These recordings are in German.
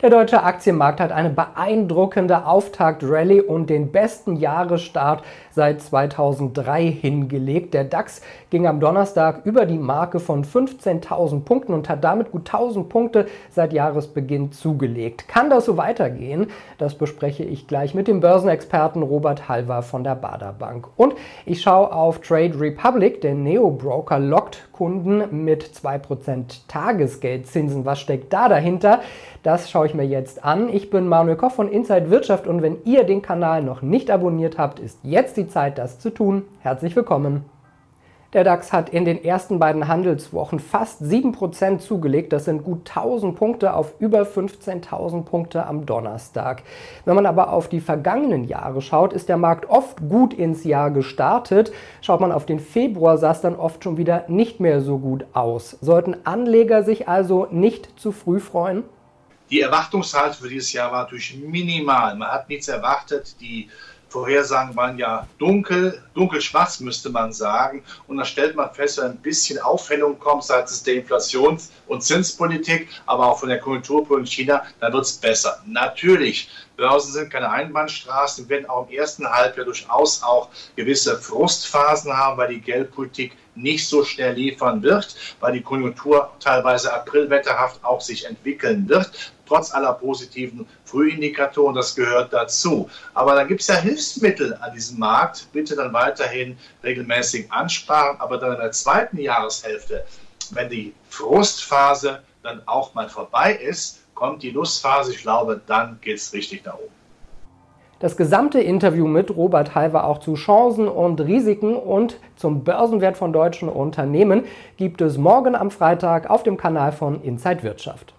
Der deutsche Aktienmarkt hat eine beeindruckende Auftaktrallye und den besten Jahresstart seit 2003 hingelegt. Der DAX ging am Donnerstag über die Marke von 15.000 Punkten und hat damit gut 1.000 Punkte seit Jahresbeginn zugelegt. Kann das so weitergehen? Das bespreche ich gleich mit dem Börsenexperten Robert Halver von der Bader Bank. Und ich schaue auf Trade Republic. Der Neo-Broker lockt Kunden mit 2% Tagesgeldzinsen. Was steckt da dahinter? Das schaue ich mir jetzt an. Ich bin Manuel Koch von Inside Wirtschaft und wenn ihr den Kanal noch nicht abonniert habt, ist jetzt die Zeit, das zu tun. Herzlich willkommen. Der DAX hat in den ersten beiden Handelswochen fast 7% zugelegt. Das sind gut 1000 Punkte auf über 15.000 Punkte am Donnerstag. Wenn man aber auf die vergangenen Jahre schaut, ist der Markt oft gut ins Jahr gestartet. Schaut man auf den Februar, sah es dann oft schon wieder nicht mehr so gut aus. Sollten Anleger sich also nicht zu früh freuen? Die Erwartungshaltung für dieses Jahr war natürlich minimal. Man hat nichts erwartet. Die Vorhersagen waren ja dunkel, dunkelschwarz müsste man sagen. Und da stellt man fest, ein bisschen Aufhellung kommt seitens der Inflations- und Zinspolitik, aber auch von der Konjunkturpolitik in China, dann wird es besser. Natürlich, Börsen sind keine Einbahnstraßen, werden auch im ersten Halbjahr durchaus auch gewisse Frustphasen haben, weil die Geldpolitik nicht so schnell liefern wird, weil die Konjunktur teilweise aprilwetterhaft auch sich entwickeln wird trotz aller positiven Frühindikatoren, das gehört dazu. Aber da gibt es ja Hilfsmittel an diesem Markt. Bitte dann weiterhin regelmäßig ansparen, aber dann in der zweiten Jahreshälfte, wenn die Frustphase dann auch mal vorbei ist, kommt die Lustphase. Ich glaube, dann geht es richtig nach oben. Das gesamte Interview mit Robert Halver auch zu Chancen und Risiken und zum Börsenwert von deutschen Unternehmen gibt es morgen am Freitag auf dem Kanal von Inside Wirtschaft.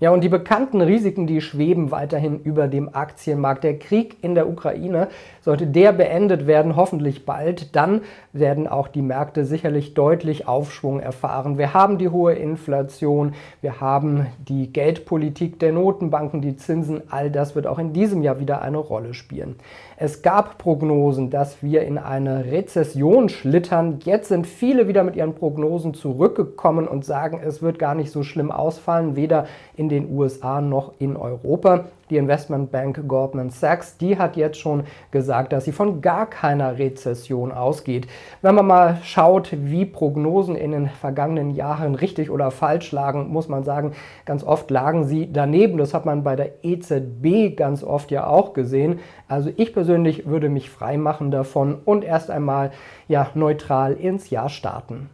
Ja, und die bekannten Risiken, die schweben weiterhin über dem Aktienmarkt. Der Krieg in der Ukraine, sollte der beendet werden, hoffentlich bald, dann werden auch die Märkte sicherlich deutlich Aufschwung erfahren. Wir haben die hohe Inflation, wir haben die Geldpolitik der Notenbanken, die Zinsen, all das wird auch in diesem Jahr wieder eine Rolle spielen. Es gab Prognosen, dass wir in eine Rezession schlittern. Jetzt sind viele wieder mit ihren Prognosen zurückgekommen und sagen, es wird gar nicht so schlimm ausfallen, weder in den USA noch in Europa. Die Investmentbank Goldman Sachs, die hat jetzt schon gesagt, dass sie von gar keiner Rezession ausgeht. Wenn man mal schaut, wie Prognosen in den vergangenen Jahren richtig oder falsch lagen, muss man sagen, ganz oft lagen sie daneben. Das hat man bei der EZB ganz oft ja auch gesehen. Also ich persönlich würde mich frei machen davon und erst einmal ja neutral ins Jahr starten.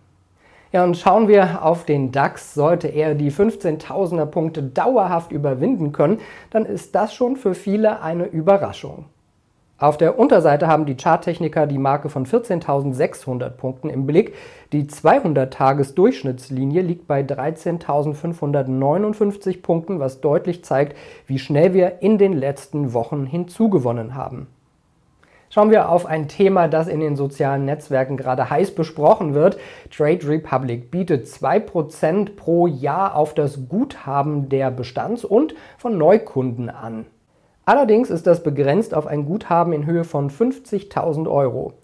Ja, und schauen wir auf den DAX. Sollte er die 15.000er Punkte dauerhaft überwinden können, dann ist das schon für viele eine Überraschung. Auf der Unterseite haben die Charttechniker die Marke von 14.600 Punkten im Blick. Die 200-Tages-Durchschnittslinie liegt bei 13.559 Punkten, was deutlich zeigt, wie schnell wir in den letzten Wochen hinzugewonnen haben. Schauen wir auf ein Thema, das in den sozialen Netzwerken gerade heiß besprochen wird. Trade Republic bietet 2% pro Jahr auf das Guthaben der Bestands- und von Neukunden an. Allerdings ist das begrenzt auf ein Guthaben in Höhe von 50.000 Euro.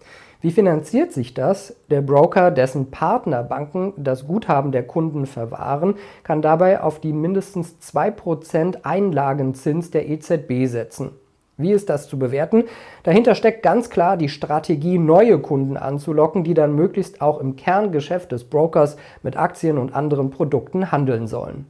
Wie finanziert sich das? Der Broker, dessen Partnerbanken das Guthaben der Kunden verwahren, kann dabei auf die mindestens 2% Einlagenzins der EZB setzen. Wie ist das zu bewerten? Dahinter steckt ganz klar die Strategie, neue Kunden anzulocken, die dann möglichst auch im Kerngeschäft des Brokers mit Aktien und anderen Produkten handeln sollen.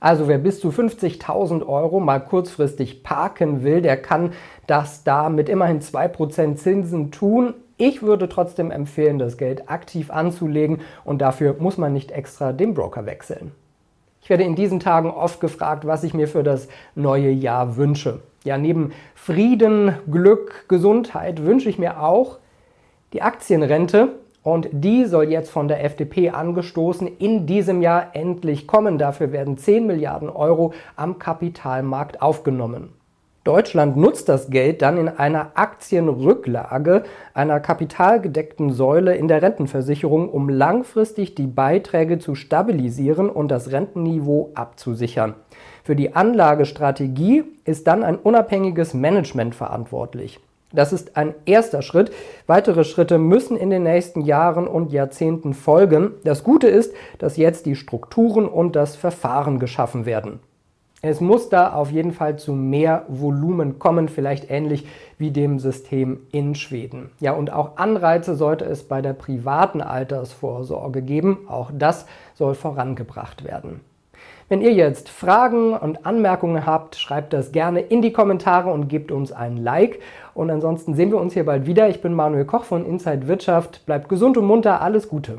Also wer bis zu 50.000 Euro mal kurzfristig parken will, der kann das da mit immerhin 2% Zinsen tun. Ich würde trotzdem empfehlen, das Geld aktiv anzulegen und dafür muss man nicht extra den Broker wechseln. Ich werde in diesen Tagen oft gefragt, was ich mir für das neue Jahr wünsche. Ja, neben Frieden, Glück, Gesundheit wünsche ich mir auch die Aktienrente. Und die soll jetzt von der FDP angestoßen in diesem Jahr endlich kommen. Dafür werden 10 Milliarden Euro am Kapitalmarkt aufgenommen. Deutschland nutzt das Geld dann in einer Aktienrücklage, einer kapitalgedeckten Säule in der Rentenversicherung, um langfristig die Beiträge zu stabilisieren und das Rentenniveau abzusichern. Für die Anlagestrategie ist dann ein unabhängiges Management verantwortlich. Das ist ein erster Schritt. Weitere Schritte müssen in den nächsten Jahren und Jahrzehnten folgen. Das Gute ist, dass jetzt die Strukturen und das Verfahren geschaffen werden. Es muss da auf jeden Fall zu mehr Volumen kommen, vielleicht ähnlich wie dem System in Schweden. Ja, und auch Anreize sollte es bei der privaten Altersvorsorge geben. Auch das soll vorangebracht werden. Wenn ihr jetzt Fragen und Anmerkungen habt, schreibt das gerne in die Kommentare und gebt uns ein Like. Und ansonsten sehen wir uns hier bald wieder. Ich bin Manuel Koch von Inside Wirtschaft. Bleibt gesund und munter. Alles Gute.